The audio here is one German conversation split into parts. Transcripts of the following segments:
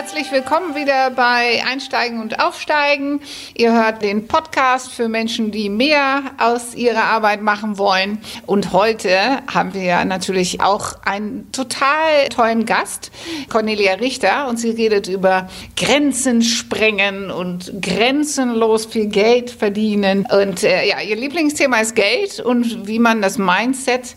herzlich willkommen wieder bei Einsteigen und Aufsteigen. Ihr hört den Podcast für Menschen, die mehr aus ihrer Arbeit machen wollen. Und heute haben wir natürlich auch einen total tollen Gast, Cornelia Richter, und sie redet über Grenzen sprengen und grenzenlos viel Geld verdienen. Und äh, ja, ihr Lieblingsthema ist Geld und wie man das Mindset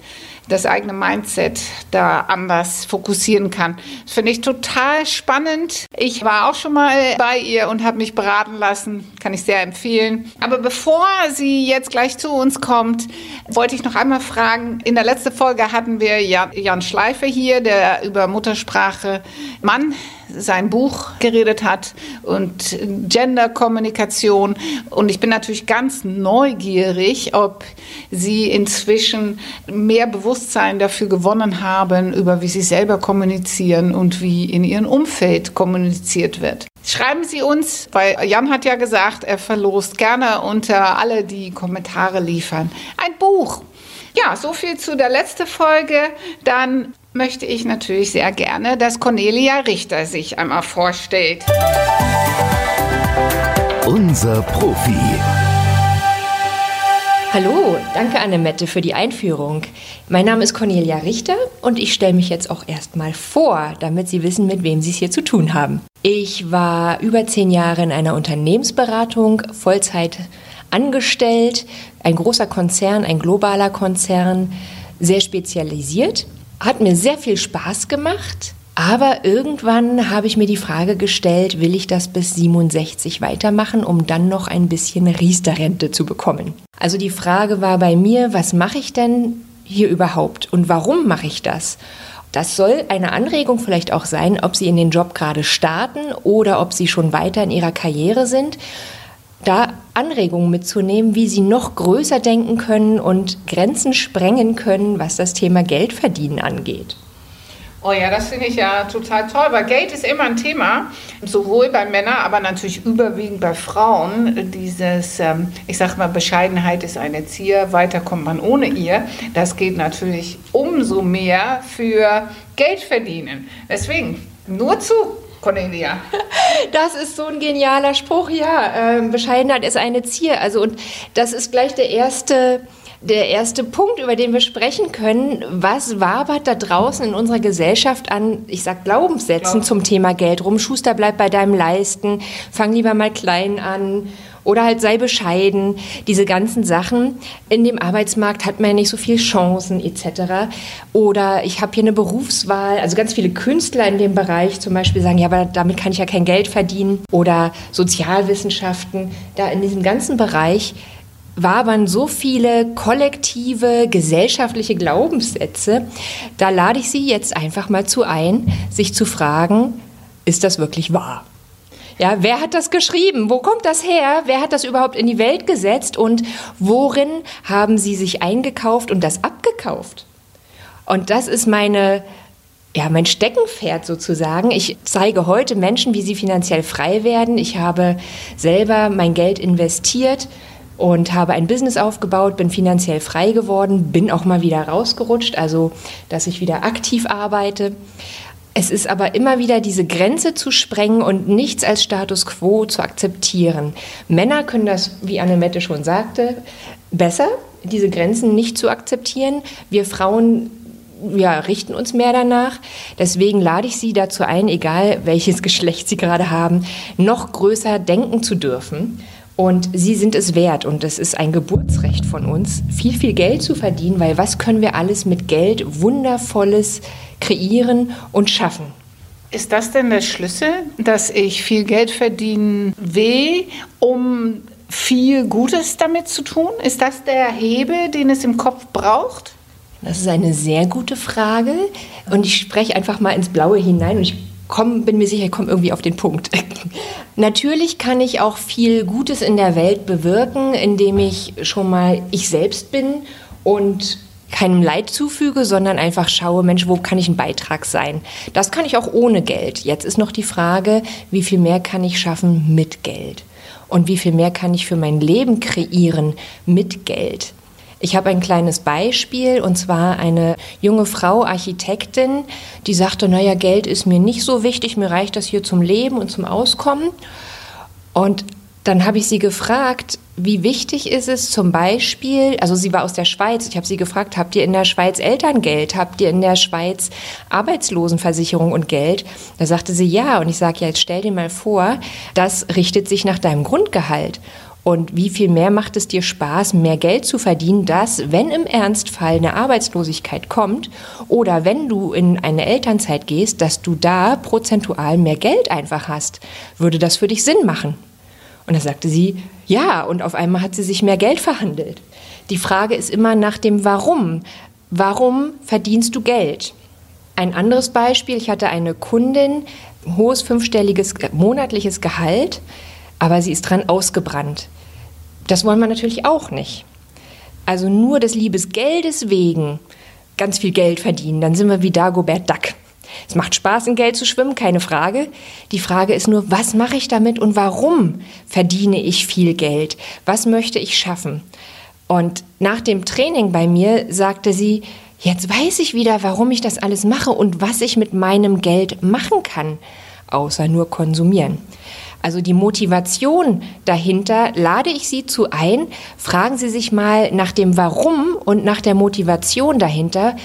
das eigene Mindset da anders fokussieren kann. Das finde ich total spannend. Ich war auch schon mal bei ihr und habe mich beraten lassen. Kann ich sehr empfehlen. Aber bevor sie jetzt gleich zu uns kommt, wollte ich noch einmal fragen. In der letzten Folge hatten wir Jan Schleife hier, der über Muttersprache Mann sein Buch geredet hat und Genderkommunikation. Und ich bin natürlich ganz neugierig, ob Sie inzwischen mehr Bewusstsein dafür gewonnen haben, über wie Sie selber kommunizieren und wie in Ihrem Umfeld kommuniziert wird. Schreiben Sie uns, weil Jan hat ja gesagt, er verlost gerne unter alle, die Kommentare liefern, ein Buch. Ja, so viel zu der letzten Folge. Dann möchte ich natürlich sehr gerne, dass Cornelia Richter sich einmal vorstellt. Unser Profi. Hallo, danke Annemette für die Einführung. Mein Name ist Cornelia Richter und ich stelle mich jetzt auch erstmal vor, damit Sie wissen, mit wem Sie es hier zu tun haben. Ich war über zehn Jahre in einer Unternehmensberatung, Vollzeit angestellt, ein großer Konzern, ein globaler Konzern, sehr spezialisiert hat mir sehr viel Spaß gemacht. Aber irgendwann habe ich mir die Frage gestellt, will ich das bis 67 weitermachen, um dann noch ein bisschen Riester-Rente zu bekommen? Also die Frage war bei mir, was mache ich denn hier überhaupt und warum mache ich das? Das soll eine Anregung vielleicht auch sein, ob Sie in den Job gerade starten oder ob Sie schon weiter in Ihrer Karriere sind da Anregungen mitzunehmen, wie sie noch größer denken können und Grenzen sprengen können, was das Thema Geldverdienen angeht. Oh ja, das finde ich ja total toll, weil Geld ist immer ein Thema, sowohl bei Männern, aber natürlich überwiegend bei Frauen. Dieses, ähm, ich sage mal, Bescheidenheit ist eine Zier, weiter kommt man ohne ihr. Das geht natürlich umso mehr für Geld verdienen. Deswegen nur zu. Cornelia. Das ist so ein genialer Spruch, ja. Ähm, Bescheidenheit ist eine Zier. Also, und das ist gleich der erste, der erste Punkt, über den wir sprechen können. Was wabert da draußen in unserer Gesellschaft an, ich sag Glaubenssätzen Glauben. zum Thema Geld rum? Schuster, bleib bei deinem Leisten, fang lieber mal klein an oder halt sei bescheiden, diese ganzen Sachen. In dem Arbeitsmarkt hat man ja nicht so viele Chancen etc. Oder ich habe hier eine Berufswahl, also ganz viele Künstler in dem Bereich zum Beispiel sagen, ja, aber damit kann ich ja kein Geld verdienen. Oder Sozialwissenschaften, da in diesem ganzen Bereich wabern so viele kollektive, gesellschaftliche Glaubenssätze. Da lade ich Sie jetzt einfach mal zu ein, sich zu fragen, ist das wirklich wahr? Ja, wer hat das geschrieben? Wo kommt das her? Wer hat das überhaupt in die Welt gesetzt? Und worin haben Sie sich eingekauft und das abgekauft? Und das ist meine, ja, mein Steckenpferd sozusagen. Ich zeige heute Menschen, wie sie finanziell frei werden. Ich habe selber mein Geld investiert und habe ein Business aufgebaut, bin finanziell frei geworden, bin auch mal wieder rausgerutscht, also dass ich wieder aktiv arbeite. Es ist aber immer wieder diese Grenze zu sprengen und nichts als Status quo zu akzeptieren. Männer können das, wie Annemette schon sagte, besser, diese Grenzen nicht zu akzeptieren. Wir Frauen ja, richten uns mehr danach. Deswegen lade ich Sie dazu ein, egal welches Geschlecht Sie gerade haben, noch größer denken zu dürfen. Und Sie sind es wert und es ist ein Geburtsrecht von uns, viel, viel Geld zu verdienen, weil was können wir alles mit Geld Wundervolles kreieren und schaffen. Ist das denn der Schlüssel, dass ich viel Geld verdienen will, um viel Gutes damit zu tun? Ist das der Hebel, den es im Kopf braucht? Das ist eine sehr gute Frage und ich spreche einfach mal ins Blaue hinein und ich komm, bin mir sicher, ich komme irgendwie auf den Punkt. Natürlich kann ich auch viel Gutes in der Welt bewirken, indem ich schon mal ich selbst bin und keinem Leid zufüge, sondern einfach schaue, Mensch, wo kann ich ein Beitrag sein? Das kann ich auch ohne Geld. Jetzt ist noch die Frage, wie viel mehr kann ich schaffen mit Geld? Und wie viel mehr kann ich für mein Leben kreieren mit Geld? Ich habe ein kleines Beispiel und zwar eine junge Frau, Architektin, die sagte, naja, Geld ist mir nicht so wichtig, mir reicht das hier zum Leben und zum Auskommen. Und dann habe ich sie gefragt, wie wichtig ist es zum Beispiel, also sie war aus der Schweiz, ich habe sie gefragt, habt ihr in der Schweiz Elterngeld, habt ihr in der Schweiz Arbeitslosenversicherung und Geld? Da sagte sie ja und ich sage ja, jetzt stell dir mal vor, das richtet sich nach deinem Grundgehalt. Und wie viel mehr macht es dir Spaß, mehr Geld zu verdienen, dass, wenn im Ernstfall eine Arbeitslosigkeit kommt oder wenn du in eine Elternzeit gehst, dass du da prozentual mehr Geld einfach hast? Würde das für dich Sinn machen? Und da sagte sie, ja, und auf einmal hat sie sich mehr Geld verhandelt. Die Frage ist immer nach dem Warum. Warum verdienst du Geld? Ein anderes Beispiel, ich hatte eine Kundin, hohes fünfstelliges monatliches Gehalt, aber sie ist dran ausgebrannt. Das wollen wir natürlich auch nicht. Also nur des Liebesgeldes wegen ganz viel Geld verdienen, dann sind wir wie Dagobert Duck. Es macht Spaß, in Geld zu schwimmen, keine Frage. Die Frage ist nur, was mache ich damit und warum verdiene ich viel Geld? Was möchte ich schaffen? Und nach dem Training bei mir sagte sie, jetzt weiß ich wieder, warum ich das alles mache und was ich mit meinem Geld machen kann, außer nur konsumieren. Also die Motivation dahinter lade ich Sie zu ein. Fragen Sie sich mal nach dem Warum und nach der Motivation dahinter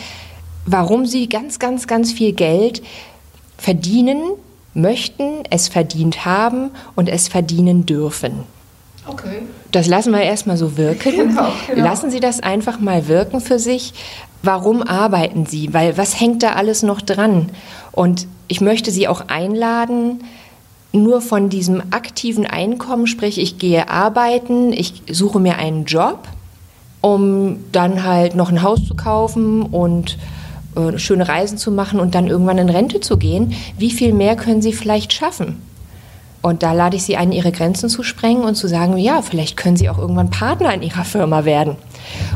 warum sie ganz, ganz, ganz viel Geld verdienen möchten, es verdient haben und es verdienen dürfen. Okay. Das lassen wir erstmal so wirken. Genau, genau. Lassen Sie das einfach mal wirken für sich. Warum arbeiten Sie? Weil was hängt da alles noch dran? Und ich möchte Sie auch einladen, nur von diesem aktiven Einkommen, sprich ich gehe arbeiten, ich suche mir einen Job, um dann halt noch ein Haus zu kaufen und äh, schöne Reisen zu machen und dann irgendwann in Rente zu gehen, wie viel mehr können Sie vielleicht schaffen? Und da lade ich Sie ein, Ihre Grenzen zu sprengen und zu sagen, ja, vielleicht können Sie auch irgendwann Partner in Ihrer Firma werden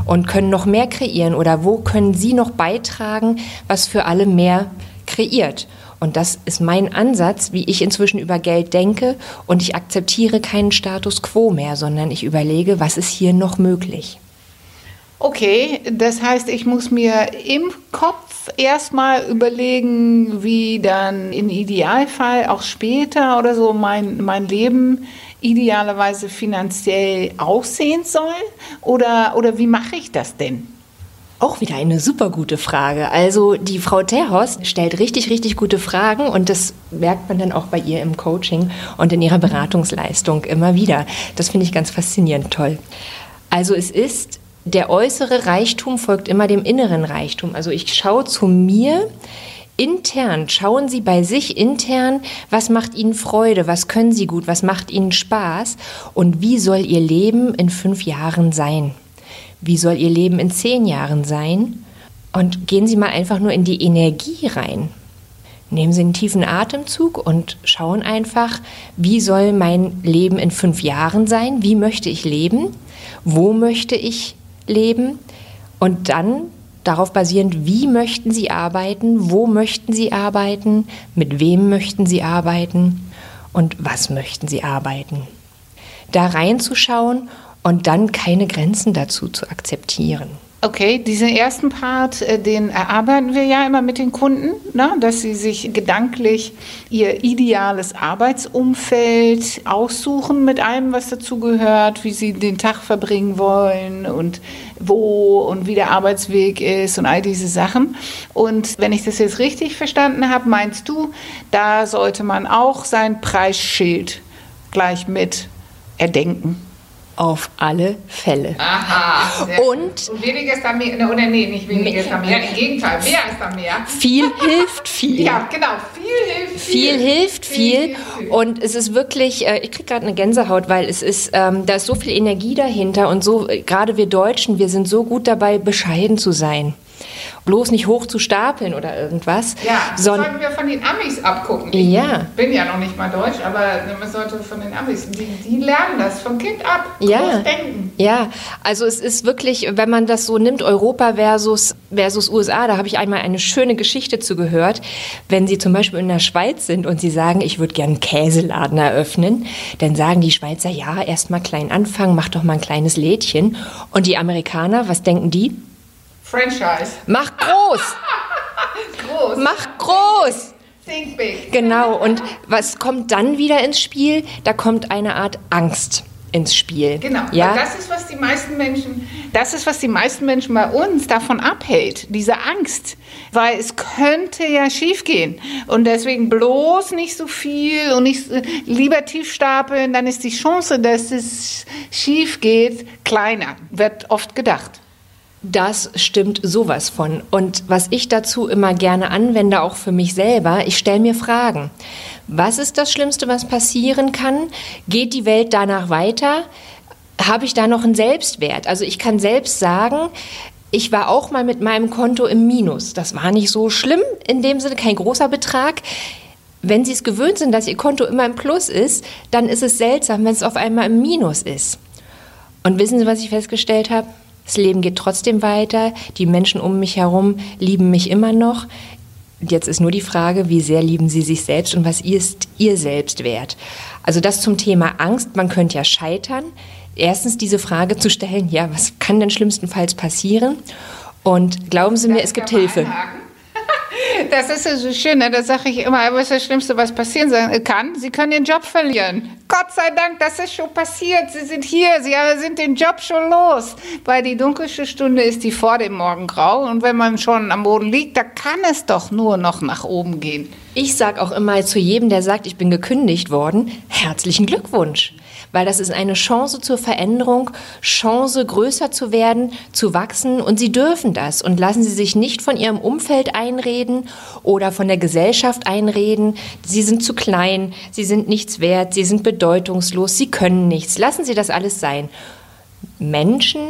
und können noch mehr kreieren oder wo können Sie noch beitragen, was für alle mehr kreiert. Und das ist mein Ansatz, wie ich inzwischen über Geld denke. Und ich akzeptiere keinen Status quo mehr, sondern ich überlege, was ist hier noch möglich. Okay, das heißt, ich muss mir im Kopf erstmal überlegen, wie dann im Idealfall auch später oder so mein, mein Leben idealerweise finanziell aussehen soll? Oder, oder wie mache ich das denn? Auch wieder eine super gute Frage. Also die Frau Terhorst stellt richtig, richtig gute Fragen und das merkt man dann auch bei ihr im Coaching und in ihrer Beratungsleistung immer wieder. Das finde ich ganz faszinierend toll. Also es ist der äußere Reichtum folgt immer dem inneren Reichtum. Also ich schaue zu mir intern, schauen Sie bei sich intern, was macht Ihnen Freude, was können Sie gut, was macht Ihnen Spaß und wie soll Ihr Leben in fünf Jahren sein? Wie soll Ihr Leben in zehn Jahren sein? Und gehen Sie mal einfach nur in die Energie rein. Nehmen Sie einen tiefen Atemzug und schauen einfach, wie soll mein Leben in fünf Jahren sein? Wie möchte ich leben? Wo möchte ich leben und dann darauf basierend, wie möchten Sie arbeiten, wo möchten Sie arbeiten, mit wem möchten Sie arbeiten und was möchten Sie arbeiten. Da reinzuschauen und dann keine Grenzen dazu zu akzeptieren. Okay, diesen ersten Part, äh, den erarbeiten wir ja immer mit den Kunden, ne? dass sie sich gedanklich ihr ideales Arbeitsumfeld aussuchen mit allem, was dazugehört, wie sie den Tag verbringen wollen und wo und wie der Arbeitsweg ist und all diese Sachen. Und wenn ich das jetzt richtig verstanden habe, meinst du, da sollte man auch sein Preisschild gleich mit erdenken? Auf alle Fälle. Aha. Und, und weniger ist da mehr, ne, oder nee, nicht weniger ist da mehr, im Gegenteil, mehr ist da mehr. Viel hilft viel. Ja, genau, viel hilft viel. Viel hilft viel. viel. Und es ist wirklich, äh, ich kriege gerade eine Gänsehaut, weil es ist, ähm, da ist so viel Energie dahinter und so, äh, gerade wir Deutschen, wir sind so gut dabei, bescheiden zu sein. Bloß nicht hoch zu stapeln oder irgendwas. Ja, das sollten wir von den Amis abgucken. Ich ja. bin ja noch nicht mal deutsch, aber man sollte von den Amis, die, die lernen das vom Kind ab. Ja. denken. Ja, also es ist wirklich, wenn man das so nimmt, Europa versus, versus USA, da habe ich einmal eine schöne Geschichte zu gehört. Wenn Sie zum Beispiel in der Schweiz sind und Sie sagen, ich würde gerne einen Käseladen eröffnen, dann sagen die Schweizer, ja, erst mal klein anfangen, mach doch mal ein kleines Lädchen. Und die Amerikaner, was denken die? Franchise. Mach groß. groß. Mach groß. Think big. Genau. Und was kommt dann wieder ins Spiel? Da kommt eine Art Angst ins Spiel. Genau. Ja? das ist, was die meisten Menschen, das ist, was die meisten Menschen bei uns davon abhält, diese Angst. Weil es könnte ja schiefgehen. Und deswegen bloß nicht so viel und nicht lieber tief stapeln, dann ist die Chance, dass es schief geht, kleiner, wird oft gedacht. Das stimmt sowas von. Und was ich dazu immer gerne anwende, auch für mich selber, ich stelle mir Fragen. Was ist das Schlimmste, was passieren kann? Geht die Welt danach weiter? Habe ich da noch einen Selbstwert? Also ich kann selbst sagen, ich war auch mal mit meinem Konto im Minus. Das war nicht so schlimm, in dem Sinne kein großer Betrag. Wenn Sie es gewöhnt sind, dass Ihr Konto immer im Plus ist, dann ist es seltsam, wenn es auf einmal im Minus ist. Und wissen Sie, was ich festgestellt habe? Das Leben geht trotzdem weiter. Die Menschen um mich herum lieben mich immer noch. Jetzt ist nur die Frage, wie sehr lieben sie sich selbst und was ist ihr selbst wert? Also das zum Thema Angst. Man könnte ja scheitern. Erstens diese Frage zu stellen, ja, was kann denn schlimmstenfalls passieren? Und glauben Sie mir, es gibt Hilfe. Einhaken. Das ist ja so schön, ne? das sage ich immer, was ist das Schlimmste, was passieren kann? Sie können den Job verlieren. Gott sei Dank, das ist schon passiert. Sie sind hier, Sie sind den Job schon los. Weil die dunkelste Stunde ist die vor dem Morgengrau. Und wenn man schon am Boden liegt, da kann es doch nur noch nach oben gehen. Ich sage auch immer zu jedem, der sagt, ich bin gekündigt worden, herzlichen Glückwunsch weil das ist eine Chance zur Veränderung, Chance größer zu werden, zu wachsen und sie dürfen das und lassen sie sich nicht von ihrem Umfeld einreden oder von der Gesellschaft einreden, sie sind zu klein, sie sind nichts wert, sie sind bedeutungslos, sie können nichts. Lassen Sie das alles sein. Menschen,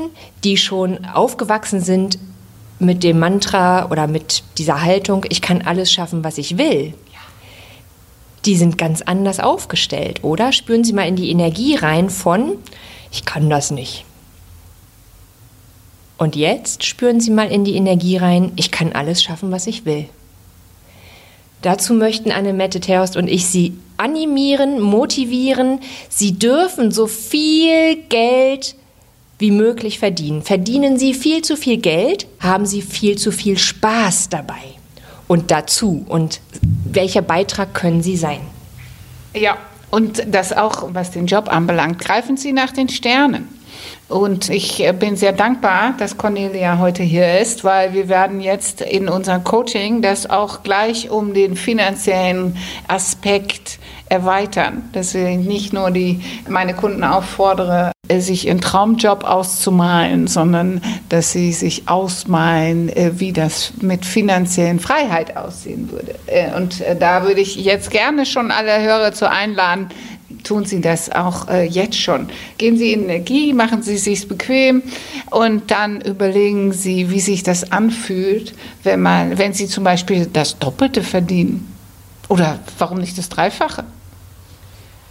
die schon aufgewachsen sind mit dem Mantra oder mit dieser Haltung, ich kann alles schaffen, was ich will, die sind ganz anders aufgestellt, oder? Spüren Sie mal in die Energie rein von, ich kann das nicht. Und jetzt spüren Sie mal in die Energie rein, ich kann alles schaffen, was ich will. Dazu möchten Annemette Terhorst und ich Sie animieren, motivieren. Sie dürfen so viel Geld wie möglich verdienen. Verdienen Sie viel zu viel Geld, haben Sie viel zu viel Spaß dabei und dazu und welcher Beitrag können Sie sein? Ja, und das auch, was den Job anbelangt, greifen Sie nach den Sternen. Und ich bin sehr dankbar, dass Cornelia heute hier ist, weil wir werden jetzt in unserem Coaching das auch gleich um den finanziellen Aspekt erweitern, dass ich nicht nur die, meine Kunden auffordere, sich ihren Traumjob auszumalen, sondern dass sie sich ausmalen, äh, wie das mit finanziellen Freiheit aussehen würde. Äh, und äh, da würde ich jetzt gerne schon alle Hörer zu einladen, tun Sie das auch äh, jetzt schon. Gehen Sie in Energie, machen Sie es sich bequem und dann überlegen Sie, wie sich das anfühlt, wenn man, wenn Sie zum Beispiel das Doppelte verdienen. Oder warum nicht das Dreifache?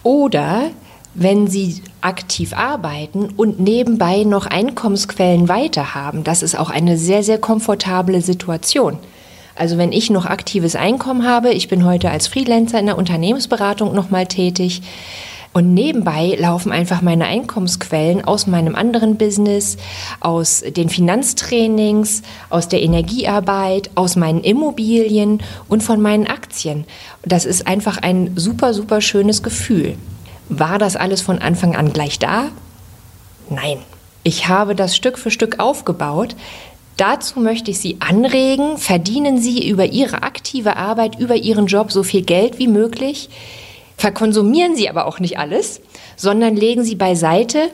Oder wenn Sie aktiv arbeiten und nebenbei noch Einkommensquellen weiter haben. Das ist auch eine sehr, sehr komfortable Situation. Also wenn ich noch aktives Einkommen habe, ich bin heute als Freelancer in der Unternehmensberatung nochmal tätig, und nebenbei laufen einfach meine Einkommensquellen aus meinem anderen Business, aus den Finanztrainings, aus der Energiearbeit, aus meinen Immobilien und von meinen Aktien. Das ist einfach ein super, super schönes Gefühl. War das alles von Anfang an gleich da? Nein. Ich habe das Stück für Stück aufgebaut. Dazu möchte ich Sie anregen, verdienen Sie über Ihre aktive Arbeit, über Ihren Job so viel Geld wie möglich. Verkonsumieren Sie aber auch nicht alles, sondern legen Sie beiseite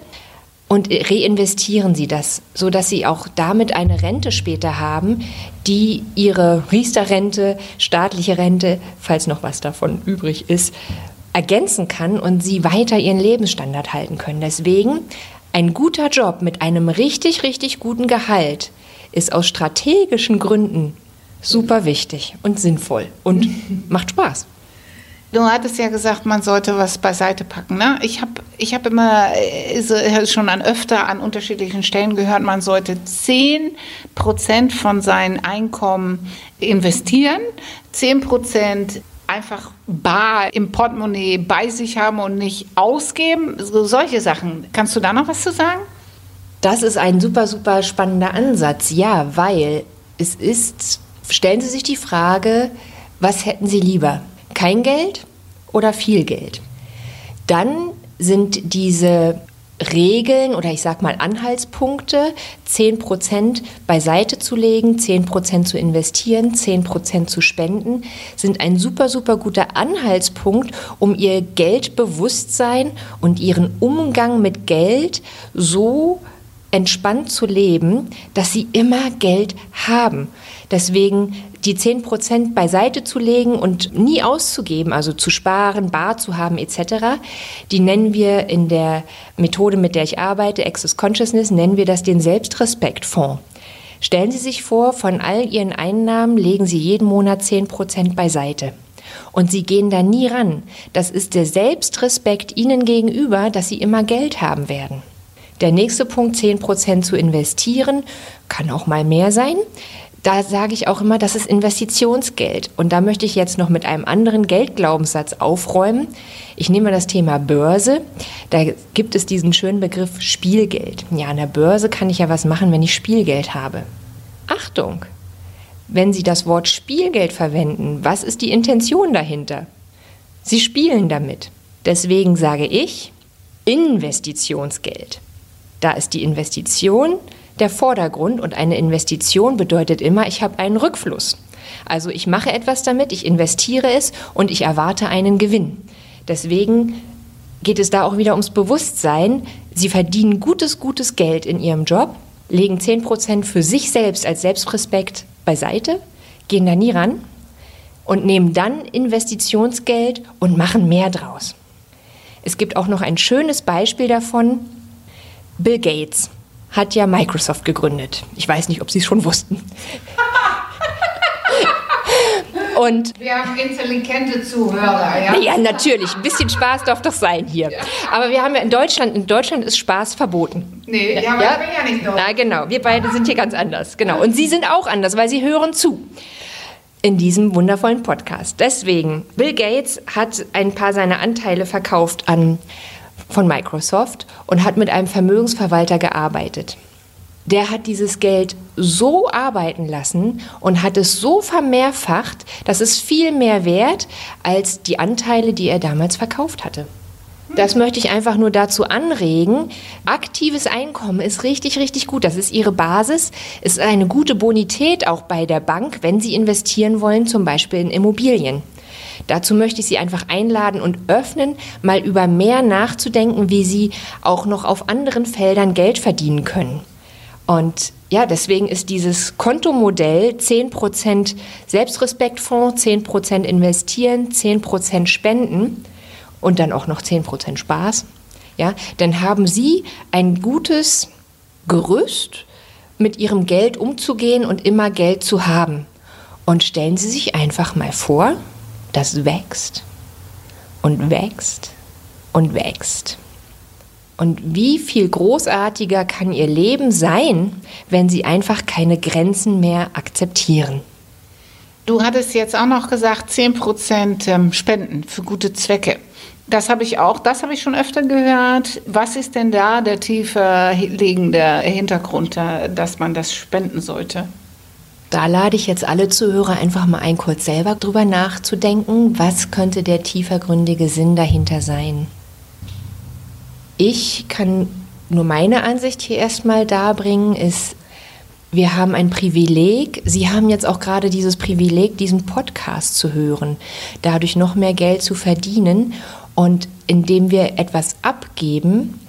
und reinvestieren Sie das, sodass Sie auch damit eine Rente später haben, die Ihre Riester-Rente, staatliche Rente, falls noch was davon übrig ist, ergänzen kann und sie weiter ihren Lebensstandard halten können. Deswegen ein guter Job mit einem richtig, richtig guten Gehalt ist aus strategischen Gründen super wichtig und sinnvoll und macht Spaß. Du hattest ja gesagt, man sollte was beiseite packen. Ne? Ich habe ich hab immer äh, schon an öfter an unterschiedlichen Stellen gehört, man sollte 10 Prozent von seinem Einkommen investieren, 10 Prozent einfach bar im Portemonnaie bei sich haben und nicht ausgeben. So, solche Sachen. Kannst du da noch was zu sagen? Das ist ein super, super spannender Ansatz. Ja, weil es ist, stellen Sie sich die Frage, was hätten Sie lieber? Kein Geld oder viel Geld? Dann sind diese Regeln oder ich sag mal Anhaltspunkte, 10% beiseite zu legen, 10% zu investieren, 10% zu spenden, sind ein super, super guter Anhaltspunkt, um ihr Geldbewusstsein und ihren Umgang mit Geld so entspannt zu leben, dass sie immer Geld haben. Deswegen die 10 Prozent beiseite zu legen und nie auszugeben, also zu sparen, bar zu haben etc., die nennen wir in der Methode, mit der ich arbeite, Access Consciousness, nennen wir das den Selbstrespektfonds. Stellen Sie sich vor, von all Ihren Einnahmen legen Sie jeden Monat 10 Prozent beiseite. Und Sie gehen da nie ran. Das ist der Selbstrespekt Ihnen gegenüber, dass Sie immer Geld haben werden. Der nächste Punkt, 10 Prozent zu investieren, kann auch mal mehr sein da sage ich auch immer, das ist Investitionsgeld. Und da möchte ich jetzt noch mit einem anderen Geldglaubenssatz aufräumen. Ich nehme das Thema Börse. Da gibt es diesen schönen Begriff Spielgeld. Ja, an der Börse kann ich ja was machen, wenn ich Spielgeld habe. Achtung! Wenn Sie das Wort Spielgeld verwenden, was ist die Intention dahinter? Sie spielen damit. Deswegen sage ich Investitionsgeld. Da ist die Investition der Vordergrund und eine Investition bedeutet immer, ich habe einen Rückfluss. Also ich mache etwas damit, ich investiere es und ich erwarte einen Gewinn. Deswegen geht es da auch wieder ums Bewusstsein. Sie verdienen gutes, gutes Geld in ihrem Job, legen 10% für sich selbst als Selbstrespekt beiseite, gehen da nie ran und nehmen dann Investitionsgeld und machen mehr draus. Es gibt auch noch ein schönes Beispiel davon. Bill Gates hat ja Microsoft gegründet. Ich weiß nicht, ob Sie es schon wussten. Und wir haben intelligente Zuhörer, ja? Ja, natürlich. Ein bisschen Spaß darf doch sein hier. Ja. Aber wir haben ja in Deutschland, in Deutschland ist Spaß verboten. Nee, ja, ja? ich bin ja nicht deutsch. Na genau, wir beide sind hier ganz anders. Genau. Und Sie sind auch anders, weil Sie hören zu in diesem wundervollen Podcast. Deswegen, Bill Gates hat ein paar seiner Anteile verkauft an von Microsoft und hat mit einem Vermögensverwalter gearbeitet. Der hat dieses Geld so arbeiten lassen und hat es so vermehrfacht, dass es viel mehr wert als die Anteile, die er damals verkauft hatte. Das möchte ich einfach nur dazu anregen. Aktives Einkommen ist richtig, richtig gut. Das ist Ihre Basis. Ist eine gute Bonität auch bei der Bank, wenn Sie investieren wollen, zum Beispiel in Immobilien. Dazu möchte ich Sie einfach einladen und öffnen, mal über mehr nachzudenken, wie Sie auch noch auf anderen Feldern Geld verdienen können. Und ja, deswegen ist dieses Kontomodell 10% Selbstrespektfonds, 10% investieren, 10% spenden und dann auch noch 10% Spaß. Ja, dann haben Sie ein gutes Gerüst, mit Ihrem Geld umzugehen und immer Geld zu haben. Und stellen Sie sich einfach mal vor, das wächst und wächst und wächst. Und wie viel großartiger kann Ihr Leben sein, wenn Sie einfach keine Grenzen mehr akzeptieren? Du hattest jetzt auch noch gesagt, 10% ähm, Spenden für gute Zwecke. Das habe ich auch, das habe ich schon öfter gehört. Was ist denn da der tiefer liegende Hintergrund, dass man das spenden sollte? Da lade ich jetzt alle Zuhörer einfach mal ein, kurz selber drüber nachzudenken, was könnte der tiefergründige Sinn dahinter sein. Ich kann nur meine Ansicht hier erstmal darbringen, ist, wir haben ein Privileg. Sie haben jetzt auch gerade dieses Privileg, diesen Podcast zu hören, dadurch noch mehr Geld zu verdienen. Und indem wir etwas abgeben,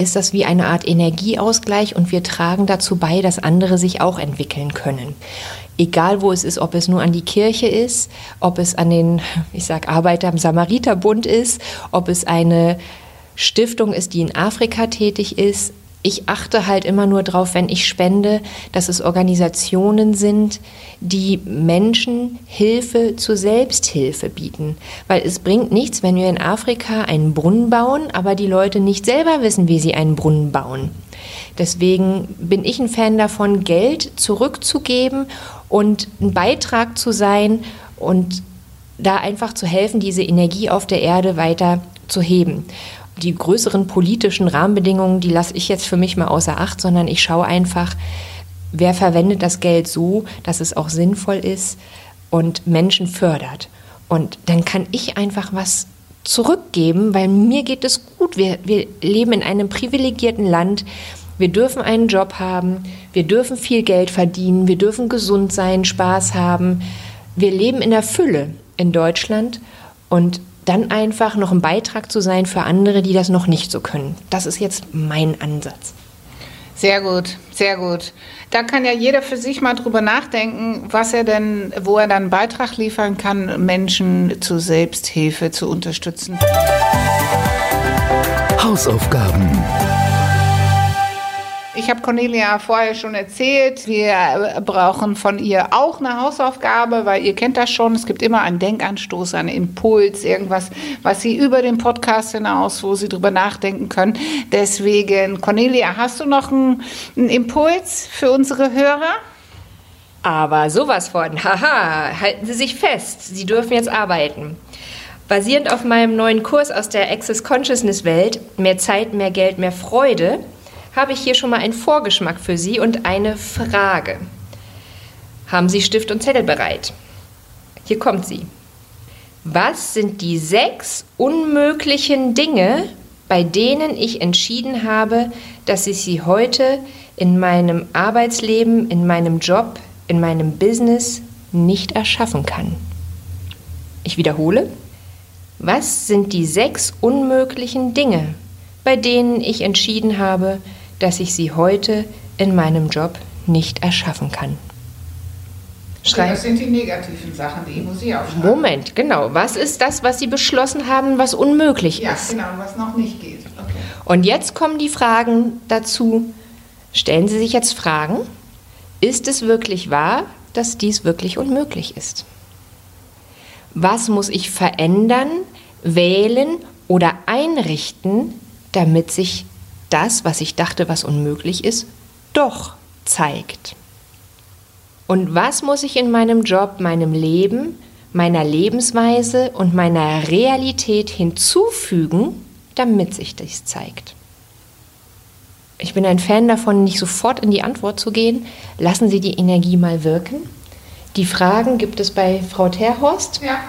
ist das wie eine Art Energieausgleich und wir tragen dazu bei, dass andere sich auch entwickeln können. Egal wo es ist, ob es nur an die Kirche ist, ob es an den, ich sag Arbeiter am Samariterbund ist, ob es eine Stiftung ist, die in Afrika tätig ist. Ich achte halt immer nur drauf, wenn ich spende, dass es Organisationen sind, die Menschen Hilfe zur Selbsthilfe bieten. Weil es bringt nichts, wenn wir in Afrika einen Brunnen bauen, aber die Leute nicht selber wissen, wie sie einen Brunnen bauen. Deswegen bin ich ein Fan davon, Geld zurückzugeben und ein Beitrag zu sein und da einfach zu helfen, diese Energie auf der Erde weiter zu heben die größeren politischen Rahmenbedingungen, die lasse ich jetzt für mich mal außer Acht, sondern ich schaue einfach, wer verwendet das Geld so, dass es auch sinnvoll ist und Menschen fördert. Und dann kann ich einfach was zurückgeben, weil mir geht es gut. Wir, wir leben in einem privilegierten Land. Wir dürfen einen Job haben, wir dürfen viel Geld verdienen, wir dürfen gesund sein, Spaß haben. Wir leben in der Fülle in Deutschland und dann einfach noch ein Beitrag zu sein für andere, die das noch nicht so können. Das ist jetzt mein Ansatz. Sehr gut, sehr gut. Da kann ja jeder für sich mal drüber nachdenken, was er denn, wo er dann einen Beitrag liefern kann, Menschen zur Selbsthilfe zu unterstützen. Hausaufgaben. Ich habe Cornelia vorher schon erzählt, wir brauchen von ihr auch eine Hausaufgabe, weil ihr kennt das schon. Es gibt immer einen Denkanstoß, einen Impuls, irgendwas, was Sie über den Podcast hinaus, wo Sie drüber nachdenken können. Deswegen, Cornelia, hast du noch einen, einen Impuls für unsere Hörer? Aber sowas von, haha, halten Sie sich fest, Sie dürfen jetzt arbeiten. Basierend auf meinem neuen Kurs aus der Access Consciousness Welt, mehr Zeit, mehr Geld, mehr Freude, habe ich hier schon mal einen Vorgeschmack für Sie und eine Frage. Haben Sie Stift und Zettel bereit? Hier kommt sie. Was sind die sechs unmöglichen Dinge, bei denen ich entschieden habe, dass ich sie heute in meinem Arbeitsleben, in meinem Job, in meinem Business nicht erschaffen kann? Ich wiederhole. Was sind die sechs unmöglichen Dinge, bei denen ich entschieden habe, dass ich sie heute in meinem Job nicht erschaffen kann. Schreib das sind die negativen Sachen, die muss ich aufschreiben. Moment, genau. Was ist das, was Sie beschlossen haben, was unmöglich ja, ist? Ja, genau, was noch nicht geht. Okay. Und jetzt kommen die Fragen dazu. Stellen Sie sich jetzt Fragen. Ist es wirklich wahr, dass dies wirklich unmöglich ist? Was muss ich verändern, wählen oder einrichten, damit sich das, was ich dachte, was unmöglich ist, doch zeigt. Und was muss ich in meinem Job, meinem Leben, meiner Lebensweise und meiner Realität hinzufügen, damit sich dies zeigt? Ich bin ein Fan davon, nicht sofort in die Antwort zu gehen. Lassen Sie die Energie mal wirken. Die Fragen gibt es bei Frau Terhorst. Ja.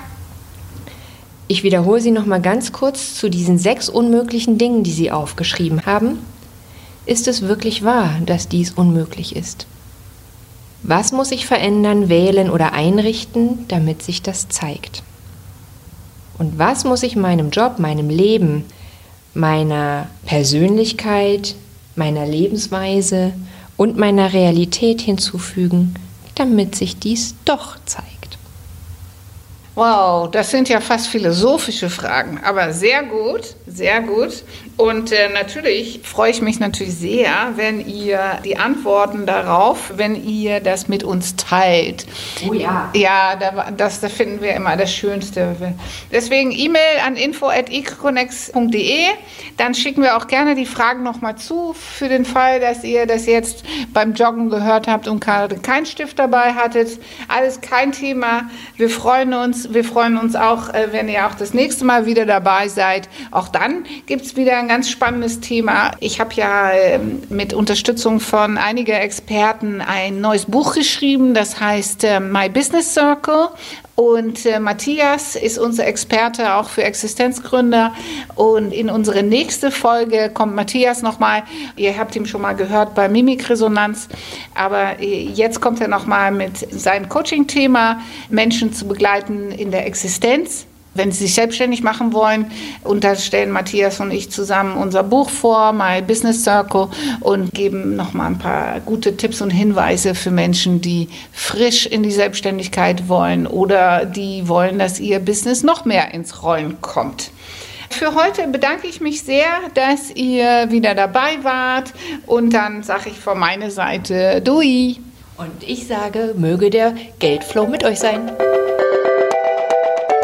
Ich wiederhole sie noch mal ganz kurz zu diesen sechs unmöglichen Dingen, die Sie aufgeschrieben haben. Ist es wirklich wahr, dass dies unmöglich ist? Was muss ich verändern, wählen oder einrichten, damit sich das zeigt? Und was muss ich meinem Job, meinem Leben, meiner Persönlichkeit, meiner Lebensweise und meiner Realität hinzufügen, damit sich dies doch zeigt? Wow, das sind ja fast philosophische Fragen, aber sehr gut, sehr gut. Und äh, natürlich freue ich mich natürlich sehr, wenn ihr die Antworten darauf, wenn ihr das mit uns teilt. Oh ja. Ja, das, das finden wir immer das Schönste. Deswegen E-Mail an info.econex.de. Dann schicken wir auch gerne die Fragen nochmal zu, für den Fall, dass ihr das jetzt beim Joggen gehört habt und gerade keinen Stift dabei hattet. Alles kein Thema. Wir freuen uns wir freuen uns auch, äh, wenn ihr auch das nächste Mal wieder dabei seid. Auch dann gibt es wieder ein ganz spannendes Thema. Ich habe ja ähm, mit Unterstützung von einigen Experten ein neues Buch geschrieben, das heißt äh, My Business Circle. Und äh, Matthias ist unser Experte auch für Existenzgründer. Und in unsere nächste Folge kommt Matthias nochmal. Ihr habt ihn schon mal gehört bei Mimikresonanz. Aber äh, jetzt kommt er nochmal mit seinem Coaching-Thema, Menschen zu begleiten in der Existenz wenn Sie sich selbstständig machen wollen. Und da stellen Matthias und ich zusammen unser Buch vor, My Business Circle, und geben nochmal ein paar gute Tipps und Hinweise für Menschen, die frisch in die Selbstständigkeit wollen oder die wollen, dass ihr Business noch mehr ins Rollen kommt. Für heute bedanke ich mich sehr, dass ihr wieder dabei wart. Und dann sage ich von meiner Seite Dui. Und ich sage, möge der Geldflow mit euch sein.